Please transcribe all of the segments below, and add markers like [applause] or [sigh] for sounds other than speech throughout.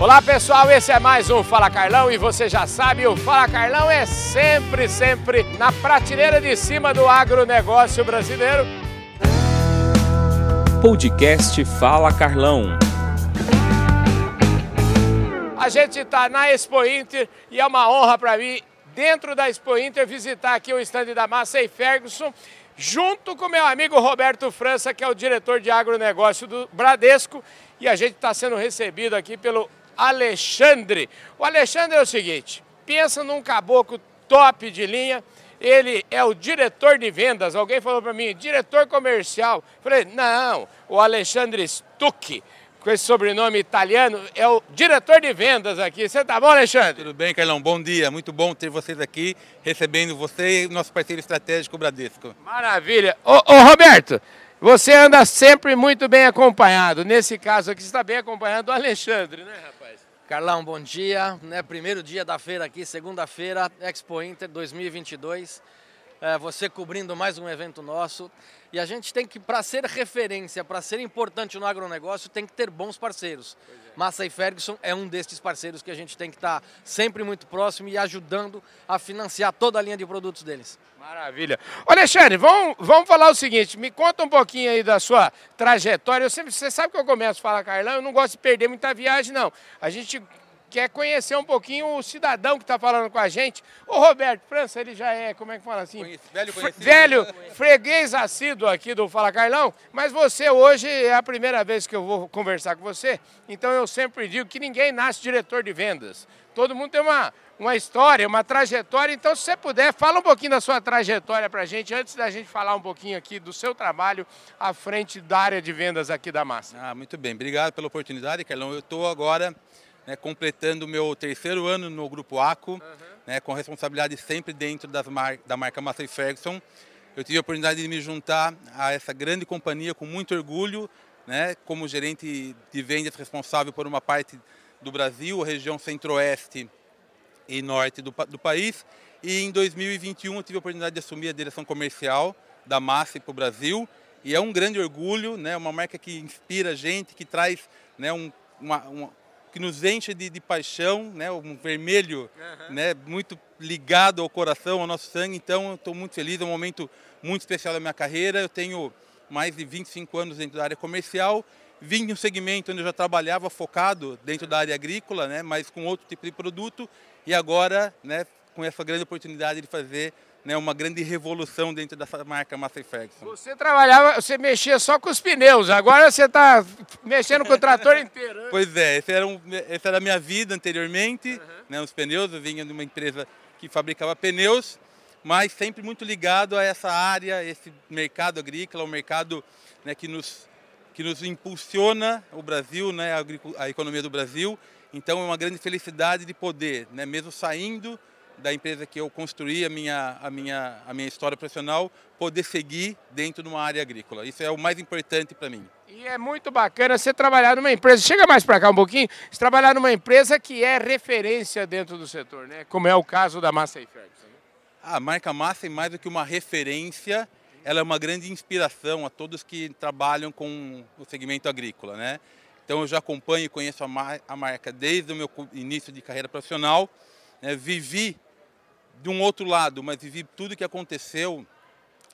Olá pessoal, esse é mais um Fala Carlão e você já sabe, o Fala Carlão é sempre, sempre na prateleira de cima do agronegócio brasileiro. Podcast Fala Carlão. A gente está na Expo Inter e é uma honra para mim, dentro da Expo Inter, visitar aqui o estande da Massey Ferguson, junto com meu amigo Roberto França, que é o diretor de agronegócio do Bradesco, e a gente está sendo recebido aqui pelo Alexandre. O Alexandre é o seguinte, pensa num caboclo top de linha, ele é o diretor de vendas. Alguém falou para mim, diretor comercial. Falei, não, o Alexandre Stucchi, com esse sobrenome italiano, é o diretor de vendas aqui. Você tá bom, Alexandre? Tudo bem, Carlão? Bom dia. Muito bom ter vocês aqui, recebendo você e nosso parceiro estratégico Bradesco. Maravilha. Ô, ô Roberto, você anda sempre muito bem acompanhado. Nesse caso aqui, você está bem acompanhado do Alexandre, né, rapaz? Carlão, bom dia. Né, primeiro dia da feira aqui, segunda-feira, Expo Inter 2022. É, você cobrindo mais um evento nosso. E a gente tem que, para ser referência, para ser importante no agronegócio, tem que ter bons parceiros. É. Massa e Ferguson é um desses parceiros que a gente tem que estar tá sempre muito próximo e ajudando a financiar toda a linha de produtos deles. Maravilha. Alexandre, vamos, vamos falar o seguinte, me conta um pouquinho aí da sua trajetória. Eu sempre, você sabe que eu começo a falar, Carlão, eu não gosto de perder muita viagem, não. A gente quer conhecer um pouquinho o cidadão que está falando com a gente. O Roberto França, ele já é, como é que fala assim? Velho conhecido. Velho, freguês assíduo aqui do Fala Carlão, mas você hoje é a primeira vez que eu vou conversar com você, então eu sempre digo que ninguém nasce diretor de vendas. Todo mundo tem uma, uma história, uma trajetória, então se você puder, fala um pouquinho da sua trajetória para a gente, antes da gente falar um pouquinho aqui do seu trabalho à frente da área de vendas aqui da Massa. Ah, muito bem, obrigado pela oportunidade, Carlão. Eu estou agora né, completando o meu terceiro ano no Grupo ACO, uhum. né, com responsabilidade sempre dentro mar da marca Massey Ferguson. Eu tive a oportunidade de me juntar a essa grande companhia com muito orgulho, né, como gerente de vendas responsável por uma parte do Brasil, região centro-oeste e norte do, do, país. E em 2021 eu tive a oportunidade de assumir a direção comercial da Massey para o Brasil. E é um grande orgulho, né, uma marca que inspira a gente, que traz né, um, uma, uma que nos enche de, de paixão, né? um vermelho uhum. né? muito ligado ao coração, ao nosso sangue. Então, estou muito feliz, é um momento muito especial da minha carreira. Eu tenho mais de 25 anos dentro da área comercial. Vim de um segmento onde eu já trabalhava focado dentro da área agrícola, né? mas com outro tipo de produto. E agora, né, com essa grande oportunidade de fazer né, uma grande revolução dentro dessa marca Massey Ferguson. Você trabalhava, você mexia só com os pneus, agora você está mexendo com o trator [laughs] inteiro. Né? Pois é, essa era, um, essa era a minha vida anteriormente, uhum. né, os pneus, eu vinha de uma empresa que fabricava pneus, mas sempre muito ligado a essa área, esse mercado agrícola, o um mercado né, que, nos, que nos impulsiona o Brasil, né, a, a economia do Brasil. Então é uma grande felicidade de poder, né, mesmo saindo da empresa que eu construí a minha, a minha, a minha história profissional, poder seguir dentro de uma área agrícola. Isso é o mais importante para mim. E é muito bacana você trabalhar numa empresa, chega mais para cá um pouquinho, você trabalhar numa empresa que é referência dentro do setor, né? como é o caso da Massa Ferguson. Né? A marca Massa é mais do que uma referência, ela é uma grande inspiração a todos que trabalham com o segmento agrícola. Né? Então eu já acompanho e conheço a, marca desde o meu início de carreira profissional, né? vivi de um outro lado, mas vivi tudo o que aconteceu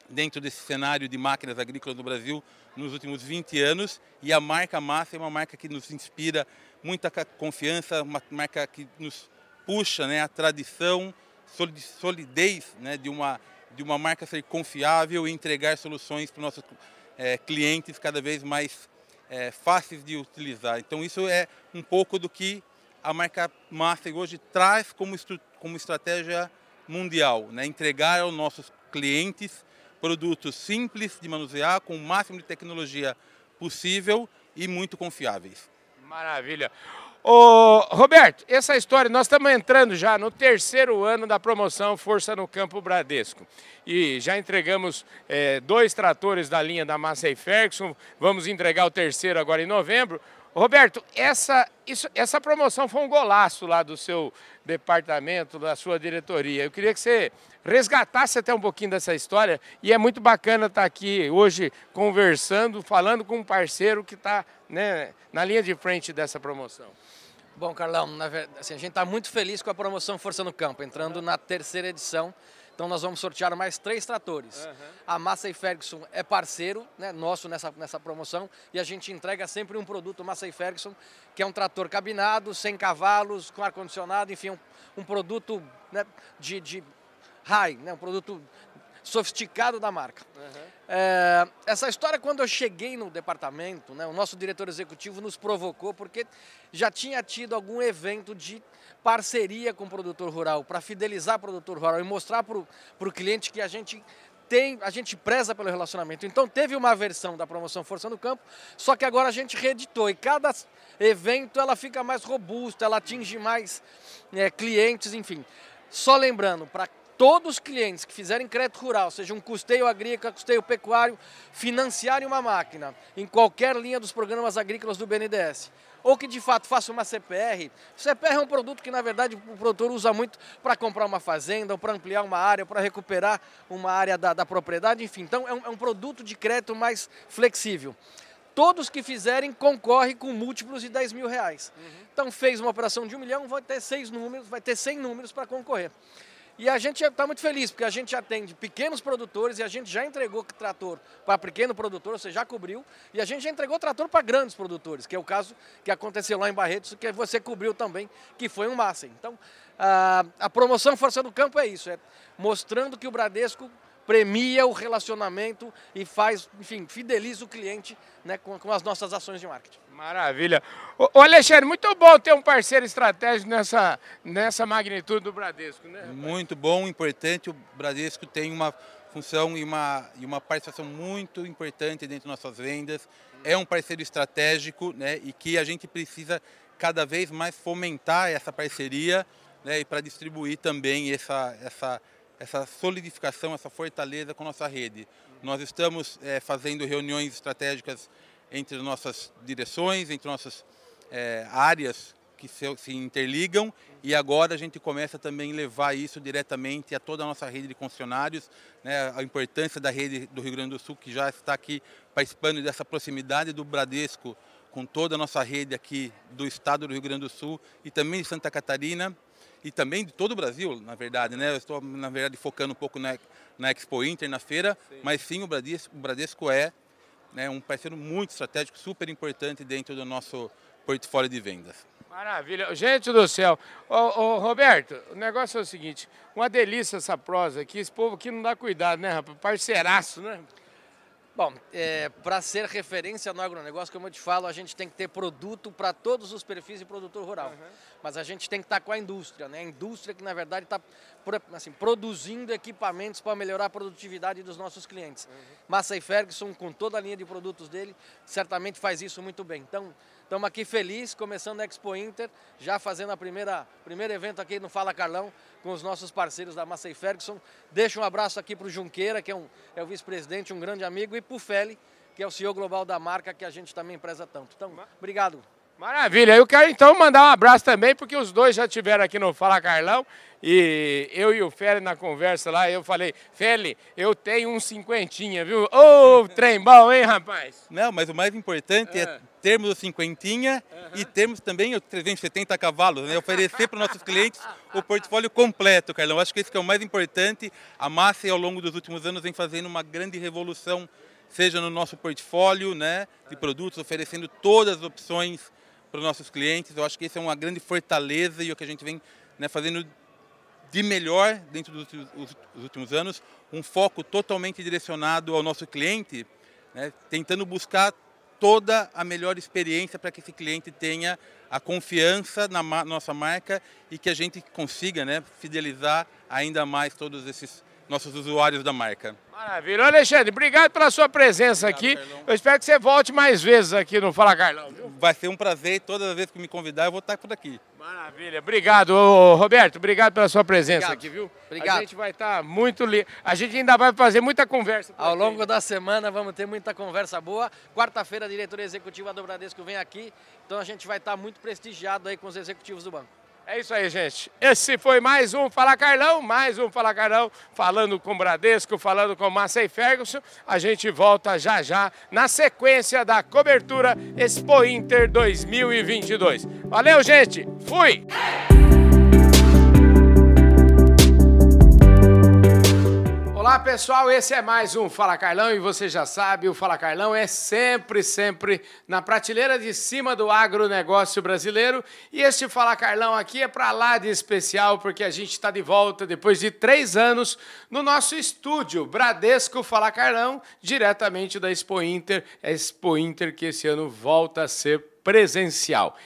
dentro desse cenário de máquinas agrícolas no Brasil nos últimos 20 anos e a marca Massa é uma marca que nos inspira muita confiança, uma marca que nos puxa né, a tradição, solidez né, de, uma, de uma marca ser confiável e entregar soluções para os nossos é, clientes cada vez mais é, fáceis de utilizar. Então isso é um pouco do que a marca Massa hoje traz como, como estratégia mundial, né? entregar aos nossos clientes produtos simples de manusear, com o máximo de tecnologia possível e muito confiáveis. Maravilha. Ô, Roberto, essa história, nós estamos entrando já no terceiro ano da promoção Força no Campo Bradesco. E já entregamos é, dois tratores da linha da Massey Ferguson, vamos entregar o terceiro agora em novembro. Roberto, essa, isso, essa promoção foi um golaço lá do seu departamento, da sua diretoria. Eu queria que você resgatasse até um pouquinho dessa história e é muito bacana estar aqui hoje conversando, falando com um parceiro que está né, na linha de frente dessa promoção. Bom, Carlão, assim, a gente está muito feliz com a promoção Força no Campo, entrando na terceira edição. Então nós vamos sortear mais três tratores. Uhum. A Massey Ferguson é parceiro né, nosso nessa, nessa promoção e a gente entrega sempre um produto Massey Ferguson, que é um trator cabinado, sem cavalos, com ar-condicionado, enfim, um, um produto né, de, de high, né, um produto sofisticado da marca. Uhum. É, essa história, quando eu cheguei no departamento, né, o nosso diretor executivo nos provocou porque já tinha tido algum evento de parceria com o produtor rural, para fidelizar o produtor rural e mostrar para o cliente que a gente tem, a gente preza pelo relacionamento. Então teve uma versão da promoção Força no Campo, só que agora a gente reeditou e cada evento ela fica mais robusta, ela atinge mais é, clientes, enfim. Só lembrando, para todos os clientes que fizerem crédito rural, seja um custeio agrícola, custeio pecuário, financiarem uma máquina em qualquer linha dos programas agrícolas do BNDES, ou que de fato faça uma CPR. CPR é um produto que na verdade o produtor usa muito para comprar uma fazenda, ou para ampliar uma área, para recuperar uma área da, da propriedade, enfim. Então é um, é um produto de crédito mais flexível todos que fizerem concorrem com múltiplos de 10 mil reais. Uhum. Então fez uma operação de um milhão, vai ter seis números, vai ter 100 números para concorrer. E a gente está muito feliz, porque a gente atende pequenos produtores e a gente já entregou trator para pequeno produtor, você já cobriu, e a gente já entregou trator para grandes produtores, que é o caso que aconteceu lá em Barretos, que você cobriu também, que foi um massa. Então, a, a promoção Força do Campo é isso, é mostrando que o Bradesco premia o relacionamento e faz, enfim, fideliza o cliente né, com, com as nossas ações de marketing. Maravilha. Ô, Alexandre, muito bom ter um parceiro estratégico nessa, nessa magnitude do Bradesco, né? Rapaz? Muito bom, importante. O Bradesco tem uma função e uma, e uma participação muito importante dentro das nossas vendas. É um parceiro estratégico né, e que a gente precisa cada vez mais fomentar essa parceria né, e para distribuir também essa, essa, essa solidificação, essa fortaleza com nossa rede. Nós estamos é, fazendo reuniões estratégicas entre nossas direções, entre nossas é, áreas que se, se, interligam e agora a gente começa também a levar isso diretamente a toda a nossa rede de concessionários, né, a importância da rede do Rio Grande do Sul que já está aqui participando dessa proximidade do Bradesco com toda a nossa rede aqui do estado do Rio Grande do Sul e também de Santa Catarina e também de todo o Brasil, na verdade, né? Eu estou, na verdade, focando um pouco na, na Expo Inter, na feira, sim. mas sim, o Bradesco, o Bradesco é né, um parceiro muito estratégico, super importante dentro do nosso portfólio de vendas. Maravilha. Gente do céu. Ô, ô, Roberto, o negócio é o seguinte, uma delícia essa prosa aqui, esse povo aqui não dá cuidado, né, rapaz? Parceiraço, né? Bom, é, para ser referência no agronegócio, como eu te falo, a gente tem que ter produto para todos os perfis de produtor rural. Uhum. Mas a gente tem que estar tá com a indústria, né? A indústria que, na verdade, está assim, produzindo equipamentos para melhorar a produtividade dos nossos clientes. Uhum. Massa e Ferguson, com toda a linha de produtos dele, certamente faz isso muito bem. Então, Estamos aqui felizes, começando a Expo Inter, já fazendo a primeira primeiro evento aqui no Fala Carlão com os nossos parceiros da Massey Ferguson. Deixo um abraço aqui para o Junqueira, que é, um, é o vice-presidente, um grande amigo, e para o Feli, que é o CEO global da marca, que a gente também preza tanto. Então, obrigado. Maravilha. Eu quero então mandar um abraço também, porque os dois já estiveram aqui no Fala Carlão. E eu e o Feli na conversa lá, eu falei, Feli, eu tenho um cinquentinha, viu? Ô, oh, trem bom, hein, rapaz? Não, mas o mais importante é, é termos o cinquentinha uhum. e termos também os 370 cavalos, né? Oferecer para os nossos clientes o portfólio completo, Carlão. Acho que esse que é o mais importante. A Massa, ao longo dos últimos anos, vem fazendo uma grande revolução, seja no nosso portfólio né, de produtos, oferecendo todas as opções para os nossos clientes. Eu acho que esse é uma grande fortaleza e o que a gente vem né, fazendo de melhor dentro dos, últimos anos, um foco totalmente direcionado ao nosso cliente, né, tentando buscar toda a melhor experiência para que esse cliente tenha a confiança na nossa marca e que a gente consiga né, fidelizar ainda mais todos esses nossos usuários da marca. Maravilha. Alexandre, obrigado pela sua presença obrigado, aqui. Carlão. Eu espero que você volte mais vezes aqui no Fala Carlão. Viu? Vai ser um prazer. Todas as vezes que me convidar, eu vou estar por aqui. Maravilha. Obrigado, Roberto. Obrigado pela sua presença obrigado. aqui, viu? Obrigado. A gente vai estar muito... Li... A gente ainda vai fazer muita conversa. Ao aqui. longo da semana vamos ter muita conversa boa. Quarta-feira a diretoria executiva do Bradesco vem aqui. Então a gente vai estar muito prestigiado aí com os executivos do banco. É isso aí, gente. Esse foi mais um Fala Carlão, mais um Fala Carlão, falando com Bradesco, falando com Massey Ferguson. A gente volta já já na sequência da cobertura Expo Inter 2022. Valeu, gente. Fui! Pessoal, esse é mais um Fala Carlão e você já sabe, o Fala Carlão é sempre, sempre na prateleira de cima do agronegócio brasileiro e este Fala Carlão aqui é para lá de especial porque a gente está de volta depois de três anos no nosso estúdio Bradesco Fala Carlão, diretamente da Expo Inter, a Expo Inter que esse ano volta a ser presencial.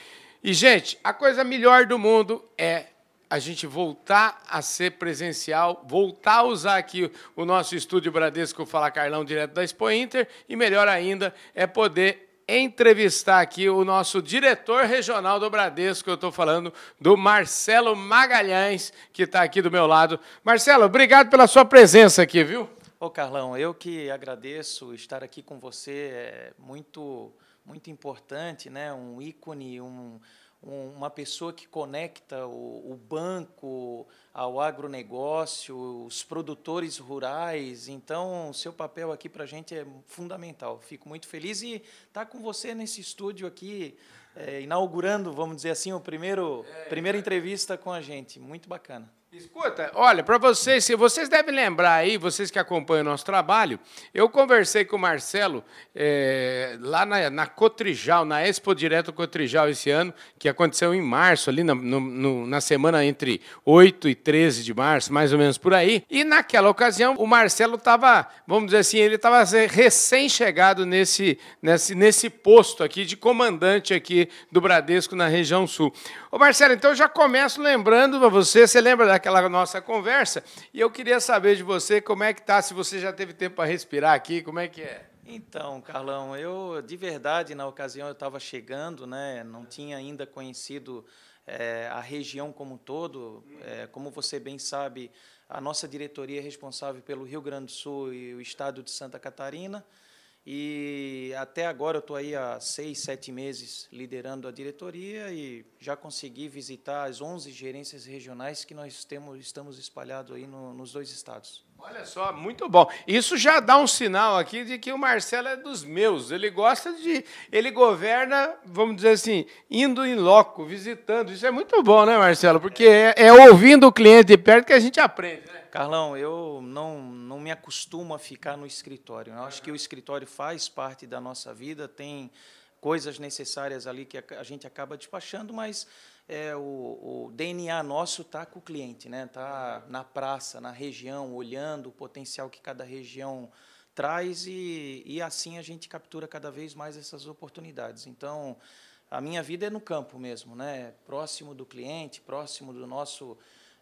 E gente, a coisa melhor do mundo é a gente voltar a ser presencial, voltar a usar aqui o nosso estúdio Bradesco Fala Carlão direto da Expo Inter e melhor ainda é poder entrevistar aqui o nosso diretor regional do Bradesco, eu estou falando do Marcelo Magalhães, que está aqui do meu lado. Marcelo, obrigado pela sua presença aqui, viu? Ô Carlão, eu que agradeço estar aqui com você, é muito, muito importante, né? um ícone, um, uma pessoa que conecta o, o, banco ao agronegócio, os produtores rurais. Então, seu papel aqui para a gente é fundamental. Fico muito feliz e estar tá com você nesse estúdio aqui, é, inaugurando, vamos dizer assim, o primeiro é, primeira entrevista com a gente. Muito bacana. Escuta, olha, para vocês, se vocês devem lembrar aí, vocês que acompanham o nosso trabalho, eu conversei com o Marcelo é, lá na, na Cotrijal, na Expo Direto Cotrijal esse ano, que aconteceu em março, ali na, no, na semana entre 8 e 13 de março, mais ou menos por aí. E naquela ocasião, o Marcelo estava, vamos dizer assim, ele estava recém-chegado nesse, nesse, nesse posto aqui de comandante aqui do Bradesco na região sul. Ô Marcelo, então eu já começo lembrando para você, você lembra daquela nossa conversa, e eu queria saber de você como é que tá, se você já teve tempo para respirar aqui, como é que é? Então, Carlão, eu de verdade na ocasião eu estava chegando, né? Não tinha ainda conhecido é, a região como um todo. É, como você bem sabe, a nossa diretoria é responsável pelo Rio Grande do Sul e o Estado de Santa Catarina. E até agora eu estou aí há seis, sete meses liderando a diretoria e já consegui visitar as 11 gerências regionais que nós temos, estamos espalhados aí no, nos dois estados. Olha só, muito bom. Isso já dá um sinal aqui de que o Marcelo é dos meus. Ele gosta de. Ele governa, vamos dizer assim, indo em loco, visitando. Isso é muito bom, né, Marcelo? Porque é, é ouvindo o cliente de perto que a gente aprende. Né? Carlão, eu não, não me acostumo a ficar no escritório. Eu acho que o escritório faz parte da nossa vida, tem coisas necessárias ali que a gente acaba despachando, mas é, o, o, DNA nosso está com o cliente, né? Está na praça, na região, olhando o potencial que cada região traz e, e assim a gente captura cada vez mais essas oportunidades. Então, a minha vida é no campo mesmo, né? Próximo do cliente, próximo do nosso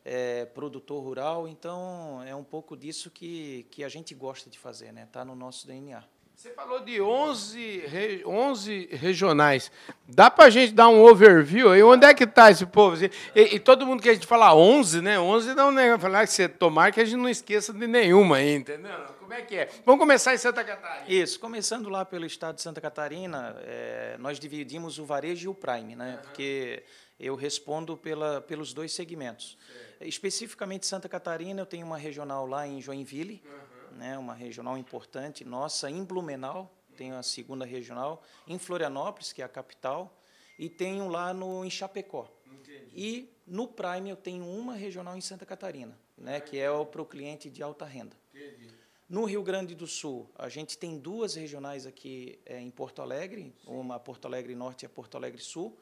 é, produtor rural, então é um pouco disso que, que a gente gosta de fazer, né? Está no nosso DNA. Você falou de 11, 11 regionais. Dá para a gente dar um overview aí? Onde é que está esse povo? E, e, todo mundo que a gente fala 11, né? 11 não né? falar que você tomar que a gente não esqueça de nenhuma aí, entendeu? Como é que é? Vamos começar em Santa Catarina. Isso, começando lá pelo estado de Santa Catarina, é, nós dividimos o varejo e o prime, né? Uhum. Porque eu respondo pela, pelos dois segmentos. Especificamente Santa Catarina, eu tenho uma regional lá em Joinville, uhum. Né, uma regional importante nossa, em Blumenau, tenho a segunda regional, em Florianópolis, que é a capital, e tenho lá no, em Chapecó. Entendi. E no Prime eu tenho uma regional em Santa Catarina, né, que é para o cliente de alta renda. Entendi. No Rio Grande do Sul, a gente tem duas regionais aqui é, em Porto Alegre, Sim. uma Porto Alegre Norte e a Porto Alegre Sul.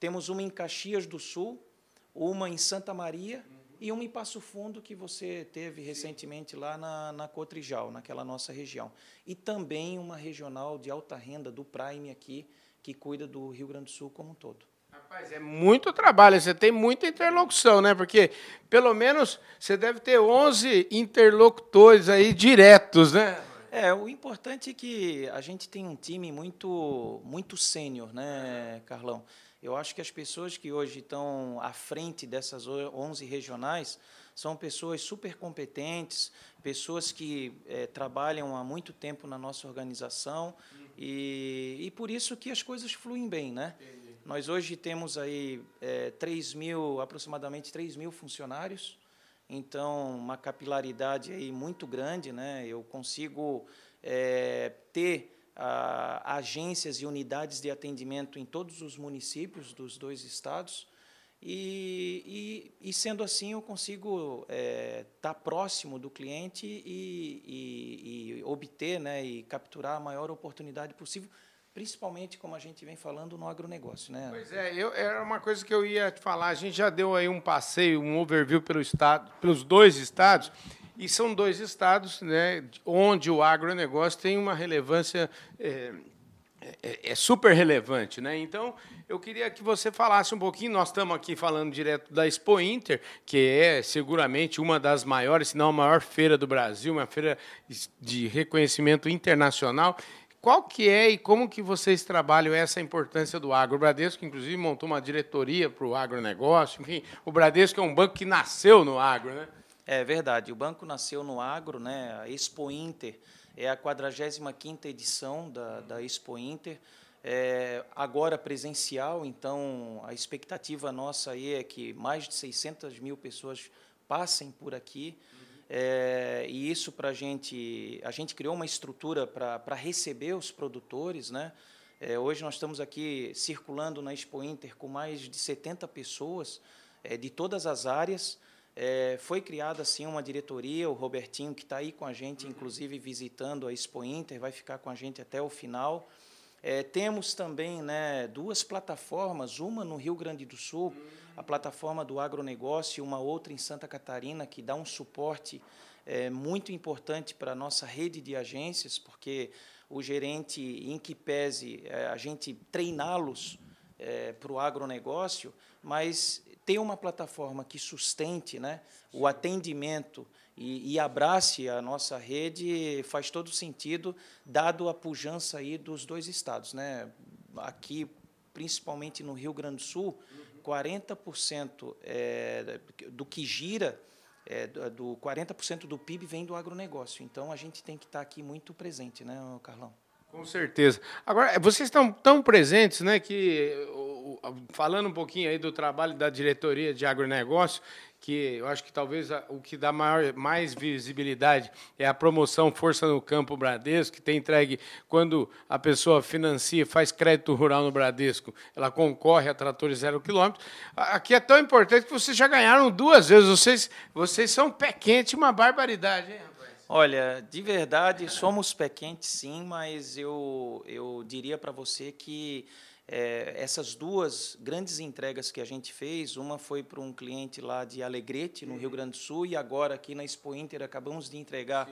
Temos uma em Caxias do Sul, uma em Santa Maria. E uma em Passo Fundo, que você teve recentemente lá na, na Cotrijal, naquela nossa região. E também uma regional de alta renda do Prime aqui, que cuida do Rio Grande do Sul como um todo. Rapaz, é muito trabalho, você tem muita interlocução, né? Porque pelo menos você deve ter 11 interlocutores aí diretos, né? É, o importante é que a gente tem um time muito muito sênior, né, Carlão? Eu acho que as pessoas que hoje estão à frente dessas 11 regionais são pessoas super competentes, pessoas que é, trabalham há muito tempo na nossa organização uhum. e, e por isso que as coisas fluem bem, né? Nós hoje temos aí é, 3 mil, aproximadamente 3 mil funcionários, então uma capilaridade aí muito grande, né? Eu consigo é, ter a, agências e unidades de atendimento em todos os municípios dos dois estados. E, e, e sendo assim, eu consigo estar é, tá próximo do cliente e, e obter né, e capturar a maior oportunidade possível, principalmente, como a gente vem falando, no agronegócio. Né? Pois é, eu, era uma coisa que eu ia te falar. A gente já deu aí um passeio, um overview pelo estado, pelos dois estados, e são dois estados né, onde o agronegócio tem uma relevância é, é, é, super relevante. Né? Então, eu queria que você falasse um pouquinho. Nós estamos aqui falando direto da Expo Inter, que é seguramente uma das maiores, se não a maior feira do Brasil, uma feira de reconhecimento internacional. Qual que é e como que vocês trabalham essa importância do agro? O Bradesco, inclusive, montou uma diretoria para o agronegócio. Enfim, o Bradesco é um banco que nasceu no agro, né? É verdade. O banco nasceu no agro, né? A Expo Inter é a 45ª edição da, da Expo Inter. É, agora presencial, então a expectativa nossa aí é que mais de 600 mil pessoas passem por aqui. É, e isso para a gente, a gente criou uma estrutura para receber os produtores, né? É, hoje nós estamos aqui circulando na Expo Inter com mais de 70 pessoas é, de todas as áreas. É, foi criada assim uma diretoria, o Robertinho que está aí com a gente, inclusive visitando a Expo Inter, vai ficar com a gente até o final. É, temos também né, duas plataformas, uma no Rio Grande do Sul, a plataforma do agronegócio, e uma outra em Santa Catarina, que dá um suporte é, muito importante para a nossa rede de agências, porque o gerente, em que pese é, a gente treiná-los é, para o agronegócio, mas ter uma plataforma que sustente né, o atendimento e, e, abrace a nossa rede faz todo sentido, dado a pujança aí dos dois estados. Né? Aqui, principalmente no Rio Grande do Sul, 40% é, do que gira, é, do 40% do PIB vem do agronegócio. Então, a gente tem que estar aqui muito presente, né, Carlão? Com certeza. Agora, vocês estão tão presentes, né, que falando um pouquinho aí do trabalho da diretoria de agronegócio, que eu acho que talvez o que dá maior, mais visibilidade é a promoção Força no Campo Bradesco, que tem entregue quando a pessoa financia, faz crédito rural no Bradesco, ela concorre a tratores zero quilômetro. Aqui é tão importante que vocês já ganharam duas vezes. Vocês, vocês são pé quente, uma barbaridade, hein? Olha, de verdade, somos pé quentes, sim, mas eu, eu diria para você que é, essas duas grandes entregas que a gente fez, uma foi para um cliente lá de Alegrete, no Rio Grande do Sul, e agora aqui na Expo Inter acabamos de entregar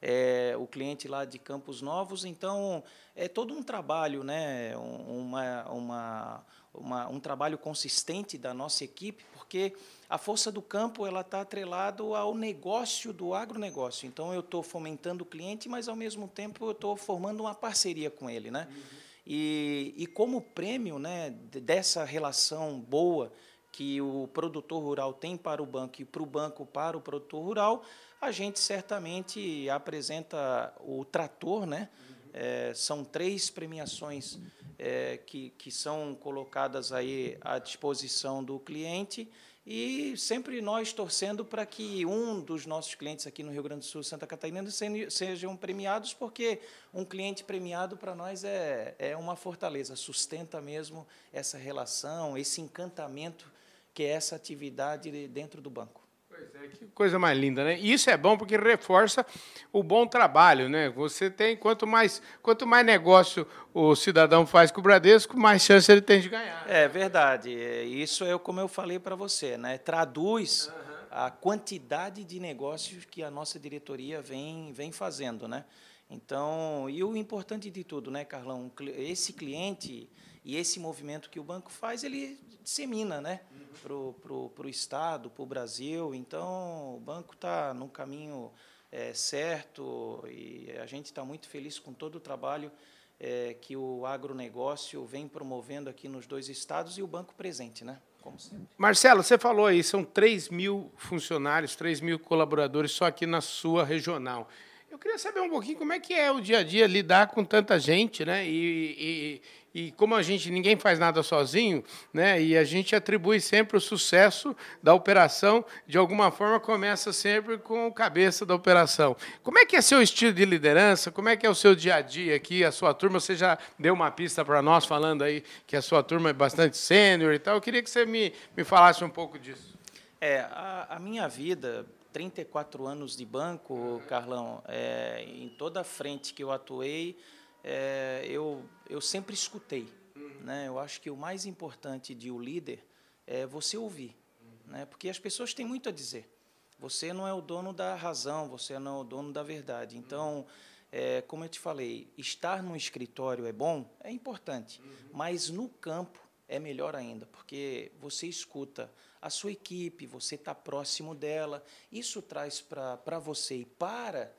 é, o cliente lá de Campos Novos. Então, é todo um trabalho, né? uma, uma, uma um trabalho consistente da nossa equipe, porque a força do campo ela está atrelado ao negócio do agronegócio. Então eu estou fomentando o cliente, mas ao mesmo tempo eu estou formando uma parceria com ele, né? Uhum. E, e como prêmio, né, dessa relação boa que o produtor rural tem para o banco e para o banco para o produtor rural, a gente certamente apresenta o trator, né? É, são três premiações é, que, que são colocadas aí à disposição do cliente e sempre nós torcendo para que um dos nossos clientes aqui no Rio Grande do Sul, Santa Catarina, sejam premiados, porque um cliente premiado para nós é, é uma fortaleza, sustenta mesmo essa relação, esse encantamento que é essa atividade dentro do banco. Pois é, que coisa mais linda, né? E isso é bom porque reforça o bom trabalho, né? Você tem, quanto mais, quanto mais negócio o cidadão faz com o Bradesco, mais chance ele tem de ganhar. É verdade. Isso é como eu falei para você, né? Traduz uhum. a quantidade de negócios que a nossa diretoria vem, vem fazendo, né? Então, e o importante de tudo, né, Carlão? Esse cliente e esse movimento que o banco faz, ele dissemina, né? para o Estado, para o Brasil. Então, o banco está no caminho é, certo e a gente está muito feliz com todo o trabalho é, que o agronegócio vem promovendo aqui nos dois estados e o banco presente, né? Como sempre. Marcelo, você falou aí, são 3 mil funcionários, 3 mil colaboradores só aqui na sua regional. Eu queria saber um pouquinho como é que é o dia a dia lidar com tanta gente, né? E, e, e, como a gente ninguém faz nada sozinho, né? E a gente atribui sempre o sucesso da operação de alguma forma começa sempre com o cabeça da operação. Como é que é seu estilo de liderança? Como é que é o seu dia a dia aqui? A sua turma, você já deu uma pista para nós falando aí que a sua turma é bastante sênior e tal. Eu queria que você me, me falasse um pouco disso. É, a, a minha vida 34 anos de banco. Carlão, é, em toda a frente que eu atuei, é, eu, eu sempre escutei. Uhum. Né? Eu acho que o mais importante de o um líder é você ouvir, uhum. né? porque as pessoas têm muito a dizer. Você não é o dono da razão, você não é o dono da verdade. Então, é, como eu te falei, estar no escritório é bom, é importante, mas no campo é melhor ainda, porque você escuta a sua equipe, você está próximo dela. Isso traz para você e para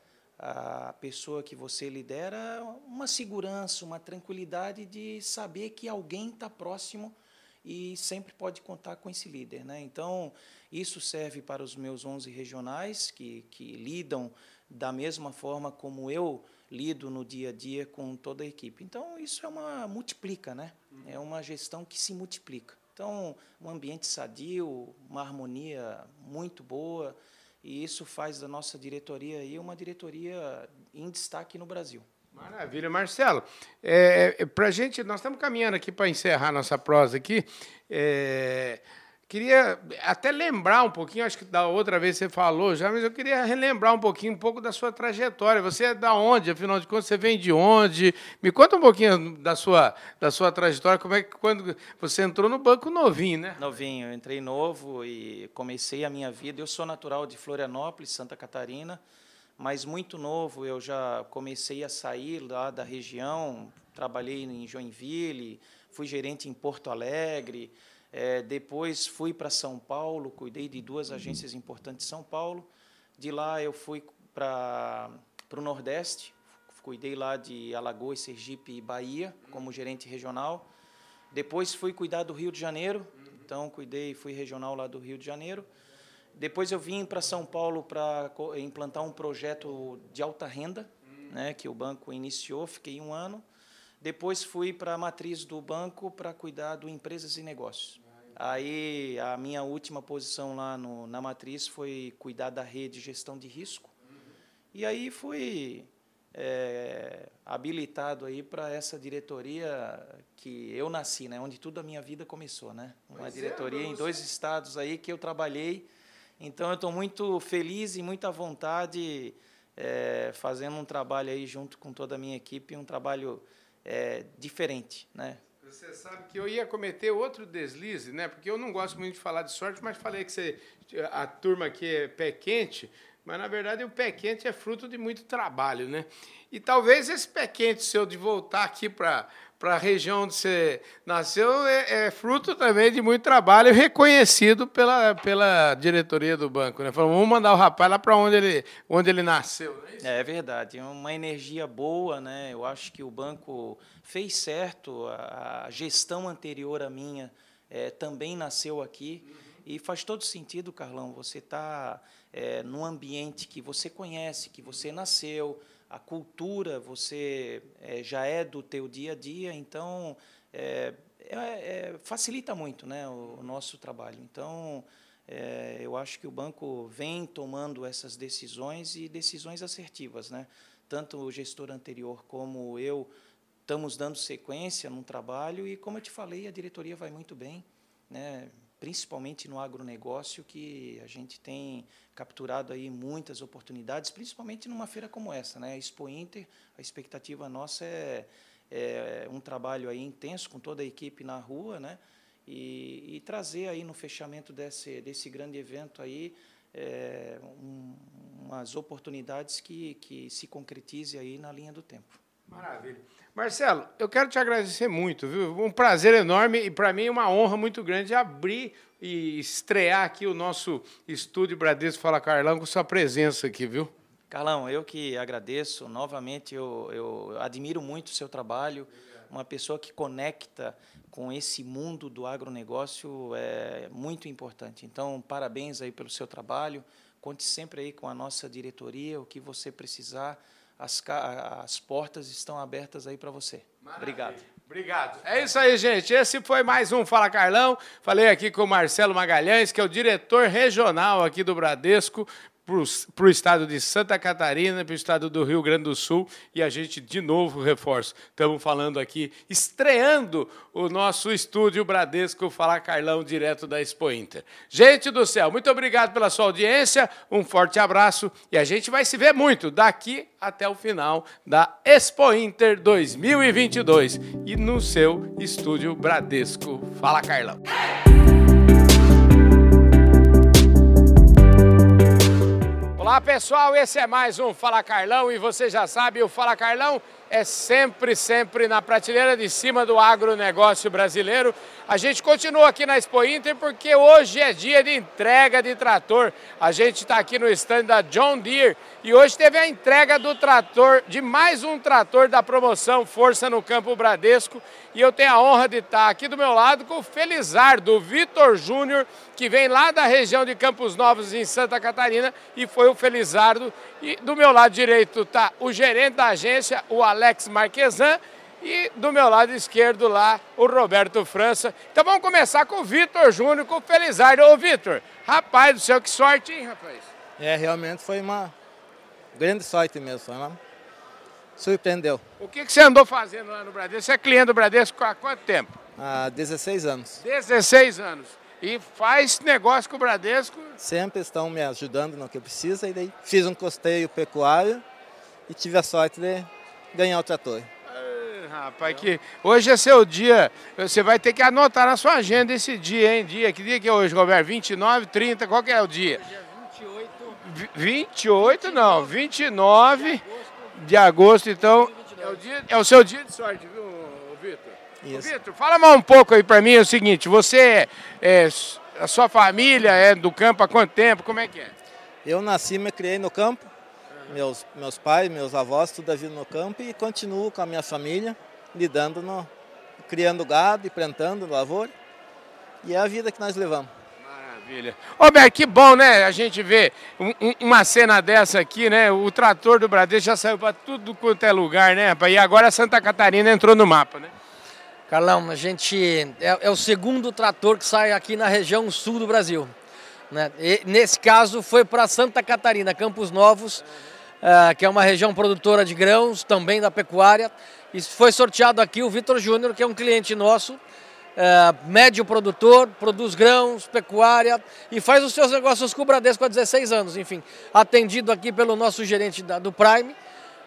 a pessoa que você lidera uma segurança, uma tranquilidade de saber que alguém está próximo e sempre pode contar com esse líder. Né? Então, isso serve para os meus 11 regionais, que, que lidam da mesma forma como eu lido no dia a dia com toda a equipe. Então, isso é uma multiplica, né? É uma gestão que se multiplica. Então, um ambiente sadio, uma harmonia muito boa, e isso faz da nossa diretoria aí uma diretoria em destaque no Brasil. Maravilha, Marcelo. É, é para gente, nós estamos caminhando aqui para encerrar nossa prosa aqui. É, Queria até lembrar um pouquinho, acho que da outra vez você falou já, mas eu queria relembrar um pouquinho, um pouco da sua trajetória. Você é da onde, afinal de contas, você vem de onde? Me conta um pouquinho da sua, da sua trajetória, como é que quando você entrou no banco novinho, né? Novinho, eu entrei novo e comecei a minha vida. Eu sou natural de Florianópolis, Santa Catarina, mas muito novo eu já comecei a sair lá da região, trabalhei em Joinville, fui gerente em Porto Alegre, é, depois fui para São Paulo, cuidei de duas agências importantes em São Paulo. De lá eu fui para o Nordeste, cuidei lá de Alagoas, Sergipe e Bahia como gerente regional. Depois fui cuidar do Rio de Janeiro, então cuidei, fui regional lá do Rio de Janeiro. Depois eu vim para São Paulo para implantar um projeto de alta renda, né, que o banco iniciou, fiquei um ano. Depois fui para a matriz do banco para cuidar do empresas e negócios. Aí a minha última posição lá no, na matriz foi cuidar da rede de gestão de risco. E aí fui é, habilitado aí para essa diretoria que eu nasci, né, onde tudo a minha vida começou, né? Uma pois é, diretoria é, em dois estados aí que eu trabalhei. Então eu estou muito feliz e muita vontade é, fazendo um trabalho aí junto com toda a minha equipe, um trabalho é, diferente, né? Você sabe que eu ia cometer outro deslize, né? Porque eu não gosto muito de falar de sorte, mas falei que você, a turma aqui é pé quente, mas na verdade o pé quente é fruto de muito trabalho, né? E talvez esse pé quente seu de voltar aqui para para a região onde você nasceu é, é, fruto também de muito trabalho reconhecido pela, pela diretoria do banco. Né? Falou, vamos mandar o rapaz lá para onde ele, onde ele nasceu. É, é, verdade, é uma energia boa. Né? Eu acho que o banco fez certo, a, a gestão anterior à minha é, também nasceu aqui. Uhum. E faz todo sentido, Carlão, você está é, num ambiente que você conhece, que você nasceu, a cultura você é, já é do teu dia a dia, então é, é, é facilita muito né, o, o nosso trabalho. Então, é, eu acho que o banco vem tomando essas decisões e decisões assertivas. Né? Tanto o gestor anterior como eu estamos dando sequência num trabalho e, como eu te falei, a diretoria vai muito bem. Né? Principalmente no agronegócio, que a gente tem capturado aí muitas oportunidades, principalmente numa feira como essa, né? Expo Inter, a expectativa nossa é, é um trabalho aí intenso com toda a equipe na rua, né? E, e trazer aí no fechamento desse, desse grande evento aí é, um, umas oportunidades que, que se concretize aí na linha do tempo. Maravilha. Marcelo, eu quero te agradecer muito, viu? Um prazer enorme e para mim uma honra muito grande abrir e estrear aqui o nosso estúdio Bradesco Fala Carlão com sua presença aqui, viu? Carlão, eu que agradeço. Novamente, eu, eu admiro muito o seu trabalho. Uma pessoa que conecta com esse mundo do agronegócio é muito importante. Então, parabéns aí pelo seu trabalho conte sempre aí com a nossa diretoria, o que você precisar, as, as portas estão abertas aí para você. Maravilha. Obrigado. Obrigado. É isso aí, gente. Esse foi mais um Fala Carlão. Falei aqui com o Marcelo Magalhães, que é o diretor regional aqui do Bradesco para o estado de Santa Catarina, para o estado do Rio Grande do Sul, e a gente, de novo, reforço, estamos falando aqui, estreando o nosso estúdio Bradesco Falar Carlão, direto da Expo Inter. Gente do céu, muito obrigado pela sua audiência, um forte abraço, e a gente vai se ver muito daqui até o final da Expo Inter 2022, e no seu estúdio Bradesco Fala Carlão. Olá pessoal, esse é mais um Fala Carlão e você já sabe, o Fala Carlão é sempre, sempre na prateleira de cima do agronegócio brasileiro. A gente continua aqui na Expo Inter porque hoje é dia de entrega de trator. A gente está aqui no stand da John Deere e hoje teve a entrega do trator, de mais um trator da promoção Força no Campo Bradesco. E eu tenho a honra de estar aqui do meu lado com o Felizardo, Vitor Júnior, que vem lá da região de Campos Novos, em Santa Catarina, e foi o Felizardo. E do meu lado direito está o gerente da agência, o Alex Marquesan, e do meu lado esquerdo lá, o Roberto França. Então vamos começar com o Vitor Júnior, com o Felizardo. Ô Vitor, rapaz do céu, que sorte, hein, rapaz? É, realmente foi uma grande sorte mesmo, uma... surpreendeu. O que, que você andou fazendo lá no Bradesco? Você é cliente do Bradesco há quanto tempo? Há 16 anos. 16 anos. E faz negócio com o Bradesco? Sempre estão me ajudando no que eu preciso. E daí fiz um costeio pecuário e tive a sorte de ganhar o trator. rapaz, que hoje é seu dia. Você vai ter que anotar na sua agenda esse dia, hein? Dia, que dia que é hoje, Roberto? 29, 30, qual que é o dia? Dia 28. 28 não, 29 de agosto, então é o, dia, é o seu dia de sorte, viu? Isso. Vitor, fala mais um pouco aí para mim, é o seguinte, você, é, a sua família é do campo há quanto tempo, como é que é? Eu nasci e me criei no campo. Meus, meus pais, meus avós, tudo a vida no campo e continuo com a minha família, lidando no, criando gado e plantando lavoura. E é a vida que nós levamos. Maravilha. Roberto, que bom, né? A gente vê um- um- uma cena dessa aqui, né? O trator do Bradesco já saiu para tudo quanto é lugar, né? rapaz? E agora Santa Catarina entrou no mapa, né? Carlão, a gente é, é o segundo trator que sai aqui na região sul do Brasil. Né? E, nesse caso foi para Santa Catarina, Campos Novos, ah, que é uma região produtora de grãos, também da pecuária. E foi sorteado aqui o Vitor Júnior, que é um cliente nosso, ah, médio produtor, produz grãos, pecuária e faz os seus negócios com o Bradesco há 16 anos. Enfim, atendido aqui pelo nosso gerente da- do Prime.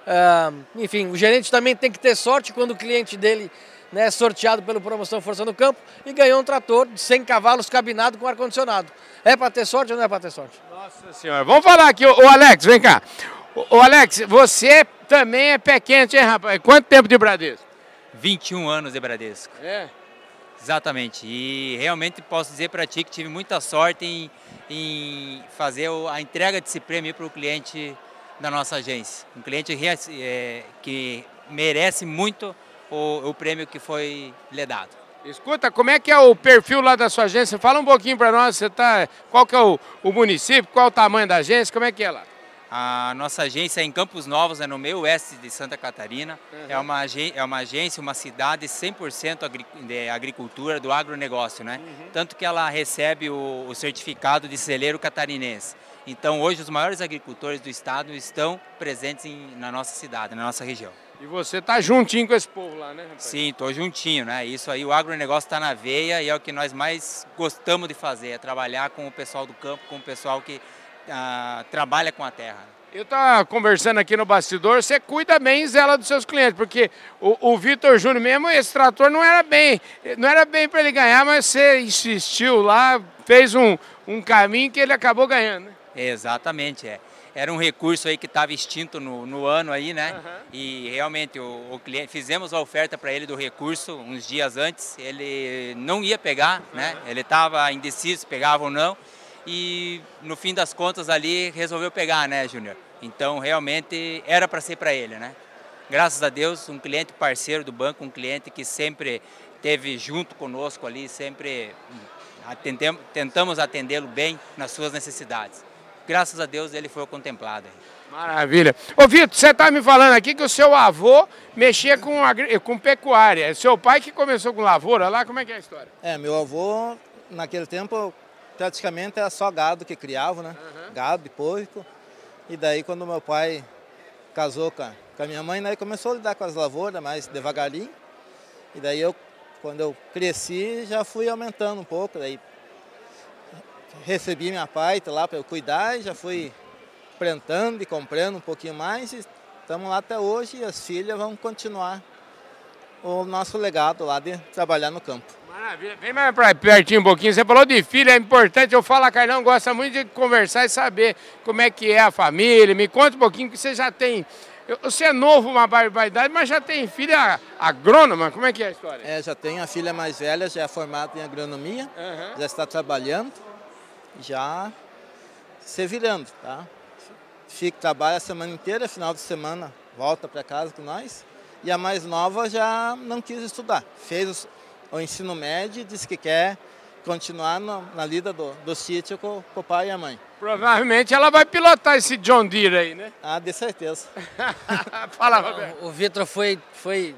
Ah, enfim, o gerente também tem que ter sorte quando o cliente dele né, é sorteado pelo Promoção Força no Campo e ganhou um trator de 100 cavalos cabinado com ar-condicionado. É para ter sorte ou não é para ter sorte? Nossa senhora. Vamos falar aqui, ô ô, Alex, vem cá. Ô ô, Alex, você também é pé quente, hein, rapaz? Quanto tempo de Bradesco? 21 anos de Bradesco, É. exatamente. E realmente posso dizer para ti que tive muita sorte em, em fazer o- a entrega desse prêmio para o cliente da nossa agência. Um cliente é, que merece muito o, o prêmio que foi lhe dado. Escuta, como é que é o perfil lá da sua agência? Fala um pouquinho para nós, você tá, qual que é o, o município, qual o tamanho da agência, como é que é lá? A nossa agência é em Campos Novos, é no meio oeste de Santa Catarina. É, uma, é uma agência, uma cidade 100% agri de agricultura, do agronegócio, né? Tanto que ela recebe o, o certificado de celeiro catarinense. Então, hoje, os maiores agricultores do estado estão presentes em- na nossa cidade, na nossa região. E você tá juntinho com esse povo lá, né, rapaz? Sim, estou juntinho, né? Isso aí, o agronegócio está na veia e é o que nós mais gostamos de fazer, é trabalhar com o pessoal do campo, com o pessoal que ah, trabalha com a terra. Eu estava conversando aqui no bastidor, você cuida bem zela dos seus clientes, porque o, o Vitor Júnior mesmo, esse trator não era bem, não era bem para ele ganhar, mas você insistiu lá, fez um, um caminho que ele acabou ganhando. né? Exatamente, é. Era um recurso aí que estava extinto no, no ano aí, né? E realmente o, o cliente fizemos a oferta para ele do recurso uns dias antes. Ele não ia pegar, né? Ele estava indeciso se pegava ou não. E no fim das contas ali resolveu pegar, né, Júnior? Então realmente era para ser para ele, né? Graças a Deus, um cliente parceiro do banco, um cliente que sempre teve junto conosco ali, sempre atendemos, tentamos atendê-lo bem nas suas necessidades. Graças a Deus ele foi contemplado. Maravilha. Ô Vitor, você está me falando aqui que o seu avô mexia com, com pecuária. É seu pai que começou com lavoura lá, como é que é a história? É, meu avô, naquele tempo, praticamente era só gado que criava, né? Uhum. Gado e porco. E daí quando meu pai casou com a, com a minha mãe, daí começou a lidar com as lavouras mais devagarinho. E daí eu, quando eu cresci, já fui aumentando um pouco. Daí recebi minha pai lá para eu cuidar e já fui plantando e comprando um pouquinho mais. E estamos lá até hoje e as filhas vão continuar o nosso legado lá de trabalhar no campo. Maravilha. Vem mais para pertinho um pouquinho. Você falou de filha, é importante. Eu falo, a Carlão gosta muito de conversar e saber como é que é a família. Me conta um pouquinho que você já tem. Você é novo, uma barbaridade, mas já tem filha agrônoma? Como é que é a história? É, já tenho a filha mais velha, já é formada em agronomia, uhum. já está trabalhando, já se virando, tá? Fica, trabalha a semana inteira, final de semana volta para casa com nós. E a mais nova já não quis estudar. Fez o ensino médio e disse que quer continuar no, na lida do, do sítio com, com, o pai e a mãe. Provavelmente ela vai pilotar esse John Deere aí, né? Ah, de certeza. [laughs] Fala, Roberto. O, o Vitor foi, foi,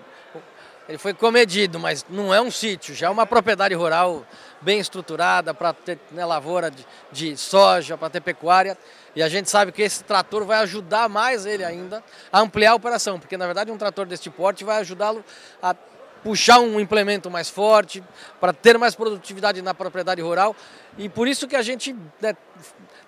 ele foi comedido, mas não é um sítio, já é uma propriedade rural bem estruturada para ter né, lavoura de, de soja, para ter pecuária. E a gente sabe que esse trator vai ajudar mais ele ainda a ampliar a operação, porque na verdade um trator deste porte vai ajudá-lo a puxar um implemento mais forte, para ter mais produtividade na propriedade rural. E por isso que a gente né,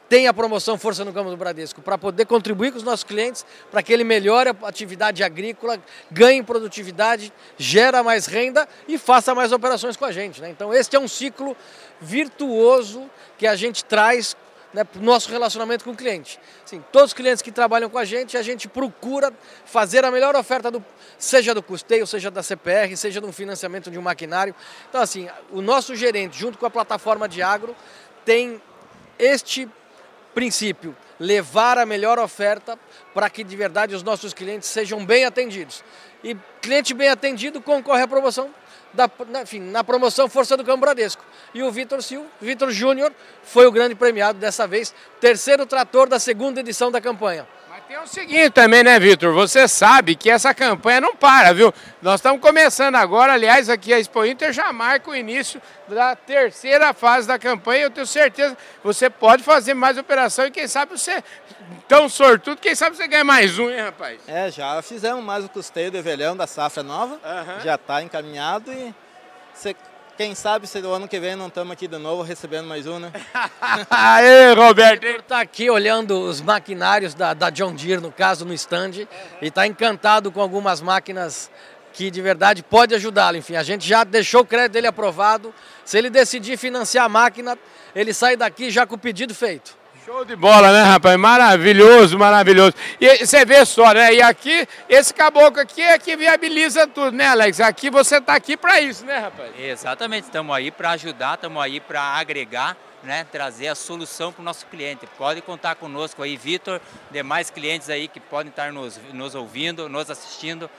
tem a promoção Força no Campo do Bradesco, para poder contribuir com os nossos clientes, para que ele melhore a atividade agrícola, ganhe produtividade, gera mais renda e faça mais operações com a gente. Né? Então, este é um ciclo virtuoso que a gente traz né, o nosso relacionamento com o cliente. Assim, todos os clientes que trabalham com a gente, a gente procura fazer a melhor oferta, do, seja do custeio, seja da CPR, seja do financiamento de um maquinário. Então, assim, o nosso gerente, junto com a plataforma de agro, tem este princípio, levar a melhor oferta para que de verdade os nossos clientes sejam bem atendidos. E cliente bem atendido concorre à promoção da, enfim, na promoção Força do Campo Bradesco. E o Vitor Silva, Vitor Júnior, foi o grande premiado dessa vez, terceiro trator da segunda edição da campanha. Mas tem o seguinte também, né, Vitor? Você sabe que essa campanha não para, viu? Nós estamos começando agora, aliás, aqui a Expo Inter já marca o início da terceira fase da campanha. Eu tenho certeza que você pode fazer mais operação e quem sabe você, tão sortudo, quem sabe você ganha mais um, hein, rapaz? É, já fizemos mais o custeio do velhão da safra nova, uhum. já está encaminhado e você quem sabe se o ano que vem não estamos aqui de novo recebendo mais um, né? [laughs] Aê, Roberto! Está aqui olhando os maquinários da, da John Deere, no caso, no stand, uhum. e está encantado com algumas máquinas que de verdade pode ajudá-lo. Enfim, a gente já deixou o crédito dele aprovado. Se ele decidir financiar a máquina, ele sai daqui já com o pedido feito. Show de bola, né, rapaz? Maravilhoso, maravilhoso. E você vê só, né? E aqui, esse caboclo aqui é que viabiliza tudo, né, Alex? Aqui você está aqui para isso, né, rapaz? Exatamente, estamos aí para ajudar, estamos aí para agregar, né? Trazer a solução para o nosso cliente. Pode contar conosco aí, Vitor, demais clientes aí que podem estar nos, nos ouvindo, nos assistindo.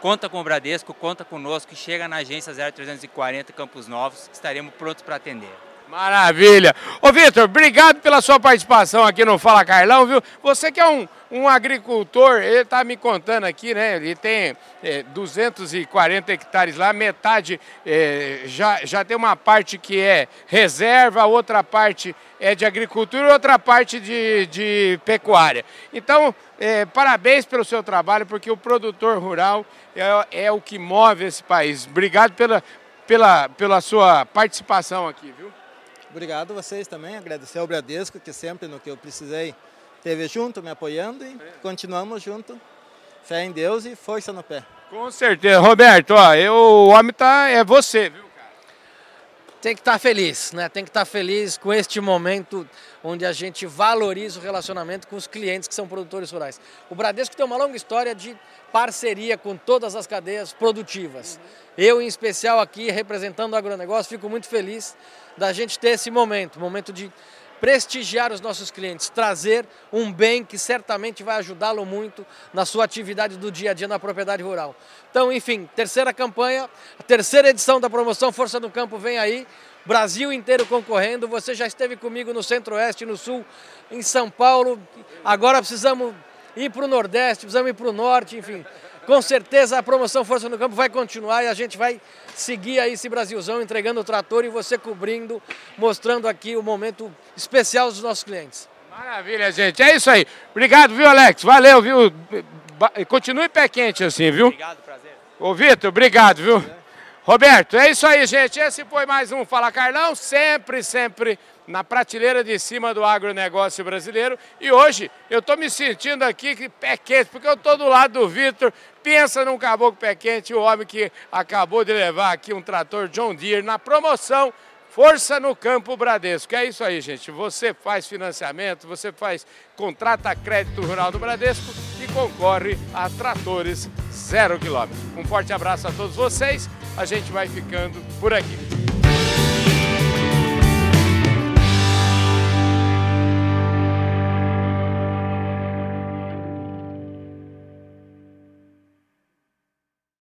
Conta com o Bradesco, conta conosco, chega na agência 0340 Campos Novos, estaremos prontos para atender. Maravilha. Ô Vitor, obrigado pela sua participação aqui no Fala Carlão, viu? Você que é um, um agricultor, ele está me contando aqui, né? Ele tem é, 240 hectares lá, metade é, já, já tem uma parte que é reserva, outra parte é de agricultura outra parte de, de pecuária. Então, é, parabéns pelo seu trabalho, porque o produtor rural é, é o que move esse país. Obrigado pela, pela, pela sua participação aqui, viu? Obrigado a vocês também, agradecer ao Bradesco, que sempre no que eu precisei esteve junto, me apoiando e continuamos junto. Fé em Deus e força no pé. Com certeza. Roberto, ó, eu, o homem tá, é você, viu? Tem que estar tá feliz, né? Tem que estar tá feliz com este momento onde a gente valoriza o relacionamento com os clientes que são produtores rurais. O Bradesco tem uma longa história de parceria com todas as cadeias produtivas. Uhum. Eu, em especial aqui, representando o agronegócio, fico muito feliz da gente ter esse momento, momento de prestigiar os nossos clientes, trazer um bem que certamente vai ajudá-lo muito na sua atividade do dia a dia na propriedade rural. Então, enfim, terceira campanha, a terceira edição da promoção Força do Campo vem aí Brasil inteiro concorrendo. Você já esteve comigo no Centro-Oeste, no Sul, em São Paulo. Agora precisamos ir para o Nordeste, precisamos ir para o Norte, enfim. Com certeza a promoção Força no Campo vai continuar e a gente vai seguir aí esse Brasilzão entregando o trator e você cobrindo, mostrando aqui o momento especial dos nossos clientes. Maravilha, gente. É isso aí. Obrigado, viu, Alex? Valeu, viu? Continue pé quente assim, viu? Obrigado, prazer. Ô, Vitor, obrigado, viu? Roberto, é isso aí, gente. Esse foi mais um Fala Carlão, sempre, sempre na prateleira de cima do agronegócio brasileiro. E hoje eu estou me sentindo aqui pé quente, porque eu estou do lado do Vitor. Pensa num caboclo pé quente, o homem que acabou de levar aqui um trator John Deere na promoção Força no Campo Bradesco. É isso aí, gente. Você faz financiamento, você faz contrata crédito rural do Bradesco e concorre a tratores zero quilômetro. Um forte abraço a todos vocês. A gente vai ficando por aqui.